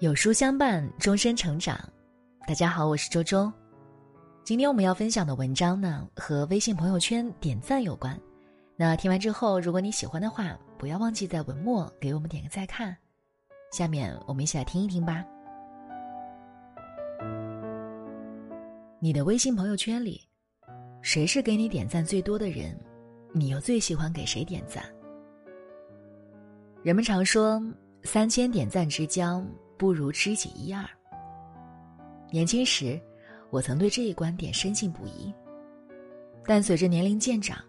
有书相伴，终身成长。大家好，我是周周。今天我们要分享的文章呢，和微信朋友圈点赞有关。那听完之后，如果你喜欢的话，不要忘记在文末给我们点个再看。下面我们一起来听一听吧。你的微信朋友圈里，谁是给你点赞最多的人？你又最喜欢给谁点赞？人们常说，三千点赞之交。不如知己一二。年轻时，我曾对这一观点深信不疑。但随着年龄渐长，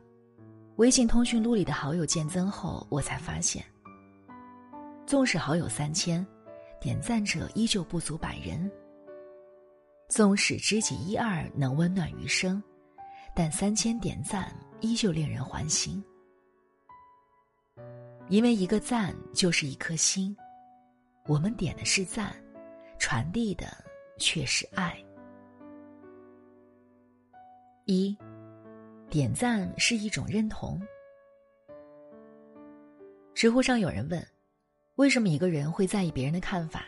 微信通讯录里的好友渐增后，我才发现，纵使好友三千，点赞者依旧不足百人；纵使知己一二能温暖余生，但三千点赞依旧令人欢心。因为一个赞就是一颗心。我们点的是赞，传递的却是爱。一，点赞是一种认同。知乎上有人问，为什么一个人会在意别人的看法？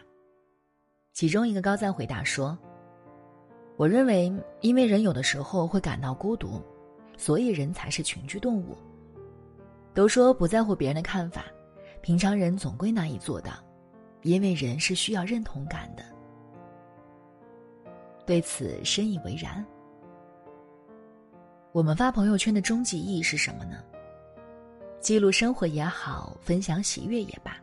其中一个高赞回答说：“我认为，因为人有的时候会感到孤独，所以人才是群居动物。都说不在乎别人的看法，平常人总归难以做到。”因为人是需要认同感的，对此深以为然。我们发朋友圈的终极意义是什么呢？记录生活也好，分享喜悦也罢，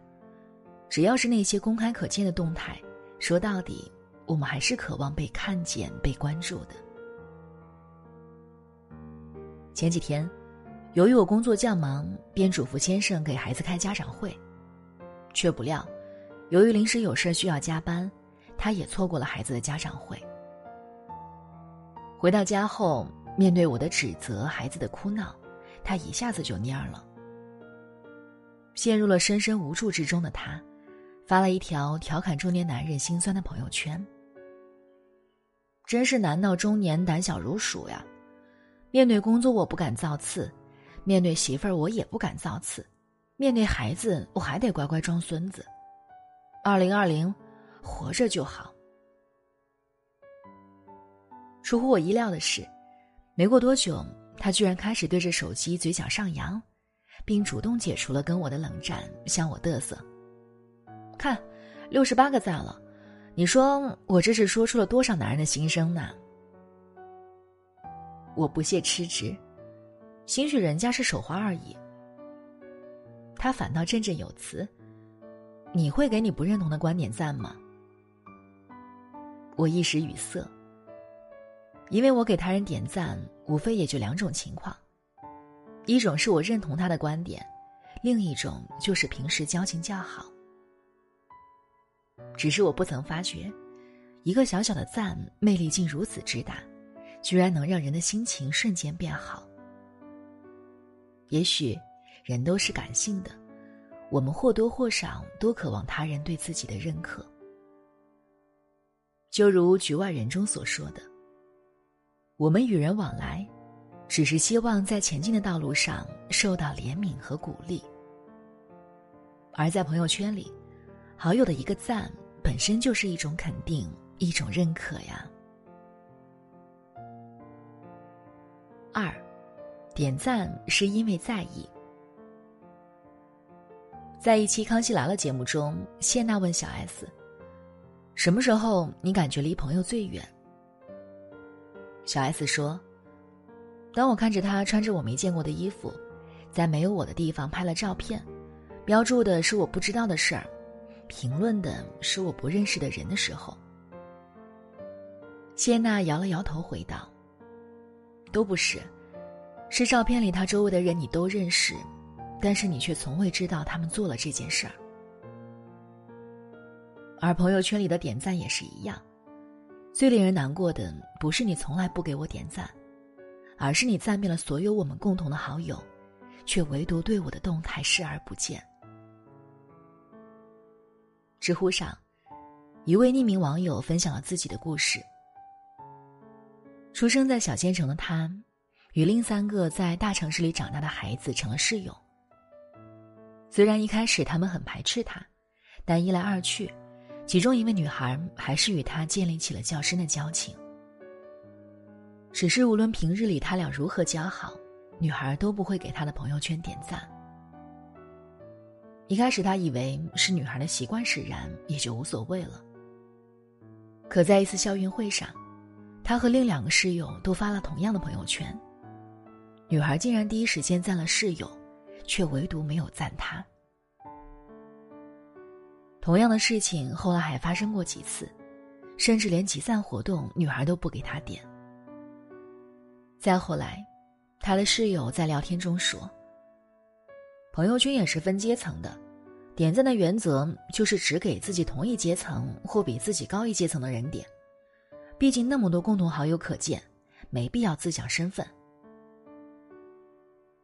只要是那些公开可见的动态，说到底，我们还是渴望被看见、被关注的。前几天，由于我工作较忙，便嘱咐先生给孩子开家长会，却不料。由于临时有事需要加班，他也错过了孩子的家长会。回到家后，面对我的指责、孩子的哭闹，他一下子就蔫了。陷入了深深无助之中的他，发了一条调侃中年男人心酸的朋友圈：“真是男到中年胆小如鼠呀！面对工作我不敢造次，面对媳妇儿我也不敢造次，面对孩子我还得乖乖装孙子。”二零二零，活着就好。出乎我意料的是，没过多久，他居然开始对着手机嘴角上扬，并主动解除了跟我的冷战，向我嘚瑟。看，六十八个赞了，你说我这是说出了多少男人的心声呢？我不屑嗤之，兴许人家是手滑而已。他反倒振振有词。你会给你不认同的观点赞吗？我一时语塞，因为我给他人点赞，无非也就两种情况：一种是我认同他的观点，另一种就是平时交情较好。只是我不曾发觉，一个小小的赞，魅力竟如此之大，居然能让人的心情瞬间变好。也许，人都是感性的。我们或多或少都渴望他人对自己的认可，就如《局外人》中所说的：“我们与人往来，只是希望在前进的道路上受到怜悯和鼓励。”而在朋友圈里，好友的一个赞本身就是一种肯定，一种认可呀。二，点赞是因为在意。在一期《康熙来了》节目中，谢娜问小 S：“ 什么时候你感觉离朋友最远？”小 S 说：“当我看着他穿着我没见过的衣服，在没有我的地方拍了照片，标注的是我不知道的事儿，评论的是我不认识的人的时候。”谢娜摇了摇头，回道：“都不是，是照片里他周围的人你都认识。”但是你却从未知道他们做了这件事儿，而朋友圈里的点赞也是一样。最令人难过的不是你从来不给我点赞，而是你赞遍了所有我们共同的好友，却唯独对我的动态视而不见。知乎上，一位匿名网友分享了自己的故事：出生在小县城的他，与另三个在大城市里长大的孩子成了室友。虽然一开始他们很排斥他，但一来二去，其中一位女孩还是与他建立起了较深的交情。只是无论平日里他俩如何交好，女孩都不会给他的朋友圈点赞。一开始他以为是女孩的习惯使然，也就无所谓了。可在一次校运会上，他和另两个室友都发了同样的朋友圈，女孩竟然第一时间赞了室友，却唯独没有赞他。同样的事情后来还发生过几次，甚至连集散活动，女孩都不给他点。再后来，他的室友在聊天中说。朋友圈也是分阶层的，点赞的原则就是只给自己同一阶层或比自己高一阶层的人点。毕竟那么多共同好友可见，没必要自讲身份。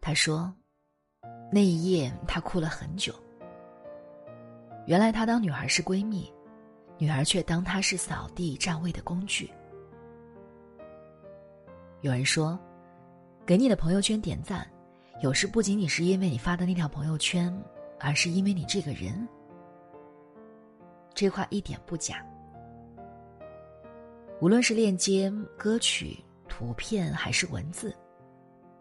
他说，那一夜她哭了很久。原来她当女孩是闺蜜，女孩却当她是扫地占位的工具。有人说，给你的朋友圈点赞。有时不仅仅是因为你发的那条朋友圈，而是因为你这个人。这话一点不假。无论是链接、歌曲、图片还是文字，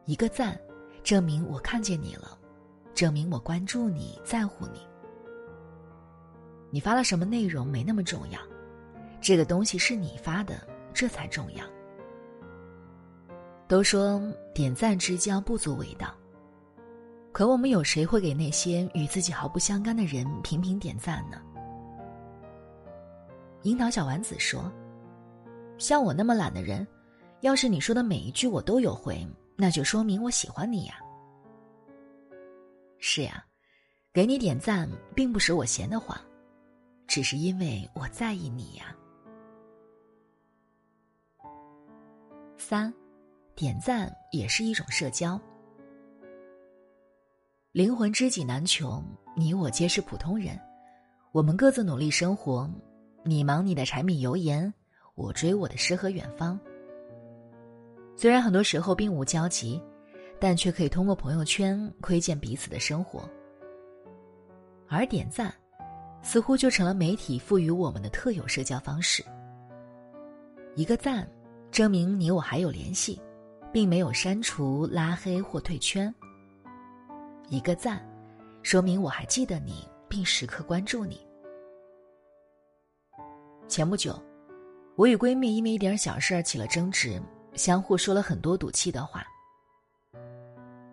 一个赞，证明我看见你了，证明我关注你在乎你。你发了什么内容没那么重要，这个东西是你发的，这才重要。都说点赞之交不足为道。可我们有谁会给那些与自己毫不相干的人频频点赞呢？樱桃小丸子说：“像我那么懒的人，要是你说的每一句我都有回，那就说明我喜欢你呀。”是呀，给你点赞并不是我闲得慌，只是因为我在意你呀。三，点赞也是一种社交。灵魂知己难求，你我皆是普通人，我们各自努力生活，你忙你的柴米油盐，我追我的诗和远方。虽然很多时候并无交集，但却可以通过朋友圈窥见彼此的生活。而点赞，似乎就成了媒体赋予我们的特有社交方式。一个赞，证明你我还有联系，并没有删除、拉黑或退圈。一个赞，说明我还记得你，并时刻关注你。前不久，我与闺蜜因为一点小事儿起了争执，相互说了很多赌气的话。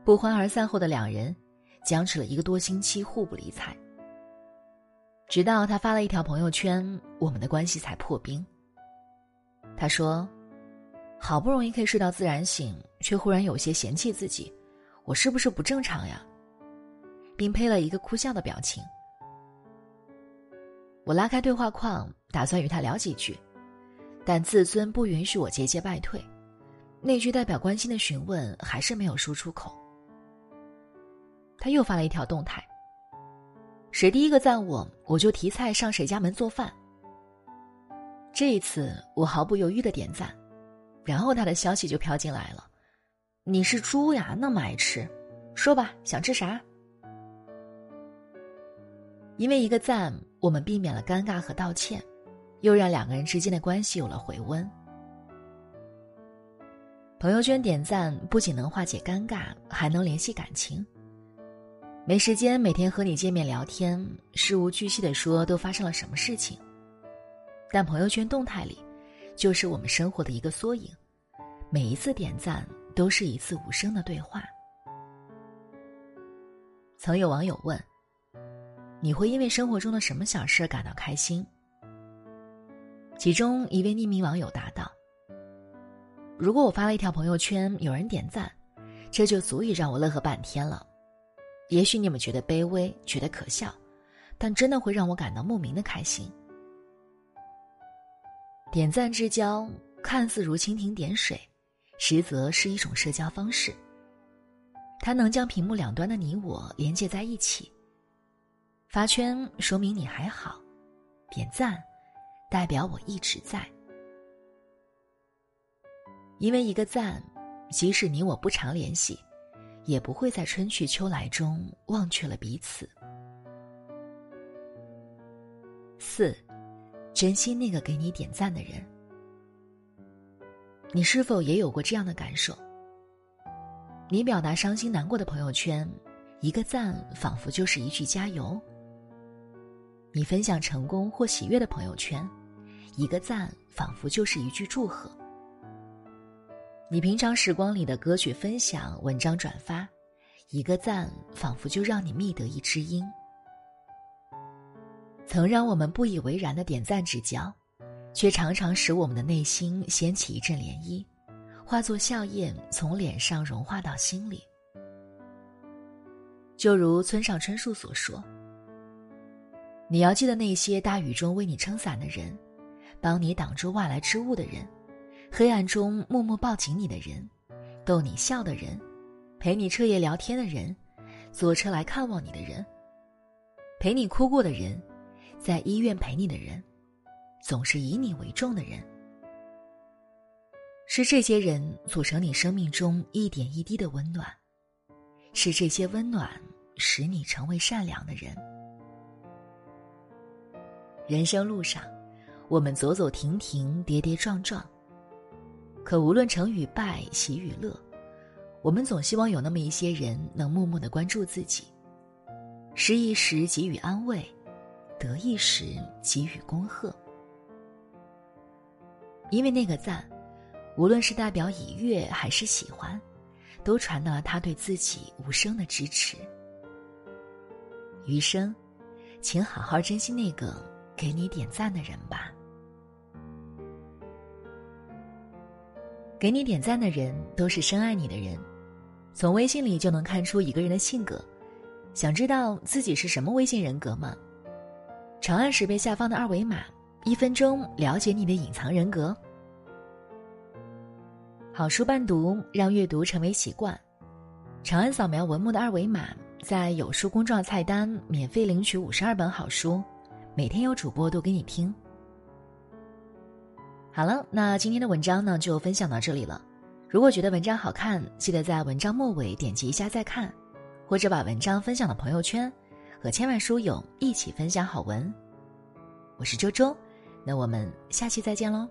不欢而散后的两人，僵持了一个多星期，互不理睬。直到他发了一条朋友圈，我们的关系才破冰。他说：“好不容易可以睡到自然醒，却忽然有些嫌弃自己，我是不是不正常呀？”并配了一个哭笑的表情。我拉开对话框，打算与他聊几句，但自尊不允许我节节败退。那句代表关心的询问还是没有说出口。他又发了一条动态：“谁第一个赞我，我就提菜上谁家门做饭。”这一次，我毫不犹豫的点赞，然后他的消息就飘进来了：“你是猪呀，那么爱吃，说吧，想吃啥？”因为一个赞，我们避免了尴尬和道歉，又让两个人之间的关系有了回温。朋友圈点赞不仅能化解尴尬，还能联系感情。没时间每天和你见面聊天，事无巨细的说都发生了什么事情，但朋友圈动态里，就是我们生活的一个缩影。每一次点赞都是一次无声的对话。曾有网友问。你会因为生活中的什么小事感到开心？其中一位匿名网友答道：“如果我发了一条朋友圈，有人点赞，这就足以让我乐呵半天了。也许你们觉得卑微，觉得可笑，但真的会让我感到莫名的开心。点赞之交看似如蜻蜓点水，实则是一种社交方式。它能将屏幕两端的你我连接在一起。”发圈说明你还好，点赞代表我一直在。因为一个赞，即使你我不常联系，也不会在春去秋来中忘却了彼此。四，珍惜那个给你点赞的人。你是否也有过这样的感受？你表达伤心难过的朋友圈，一个赞仿佛就是一句加油；你分享成功或喜悦的朋友圈，一个赞仿佛就是一句祝贺。你平常时光里的歌曲分享、文章转发，一个赞仿佛就让你觅得一知音。曾让我们不以为然的点赞之交，却常常使我们的内心掀起一阵涟漪，化作笑靥从脸上融化到心里。就如村上春树所说：“你要记得那些大雨中为你撑伞的人，帮你挡住外来之物的人。”黑暗中默默抱紧你的人，逗你笑的人，陪你彻夜聊天的人，坐车来看望你的人，陪你哭过的人，在医院陪你的人，总是以你为重的人，是这些人组成你生命中一点一滴的温暖，是这些温暖使你成为善良的人。人生路上，我们走走停停，跌跌撞撞。可无论成与败、喜与乐，我们总希望有那么一些人能默默的关注自己，失意时给予安慰，得意时给予恭贺。因为那个赞，无论是代表喜悦还是喜欢，都传达了他对自己无声的支持。余生，请好好珍惜那个给你点赞的人吧。给你点赞的人都是深爱你的人，从微信里就能看出一个人的性格。想知道自己是什么微信人格吗？长按识别下方的二维码，一分钟了解你的隐藏人格。好书伴读，让阅读成为习惯。长按扫描文末的二维码，在有书公众号菜单免费领取五十二本好书，每天有主播读给你听。好了，那今天的文章呢就分享到这里了。如果觉得文章好看，记得在文章末尾点击一下再看，或者把文章分享到朋友圈，和千万书友一起分享好文。我是周周，那我们下期再见喽。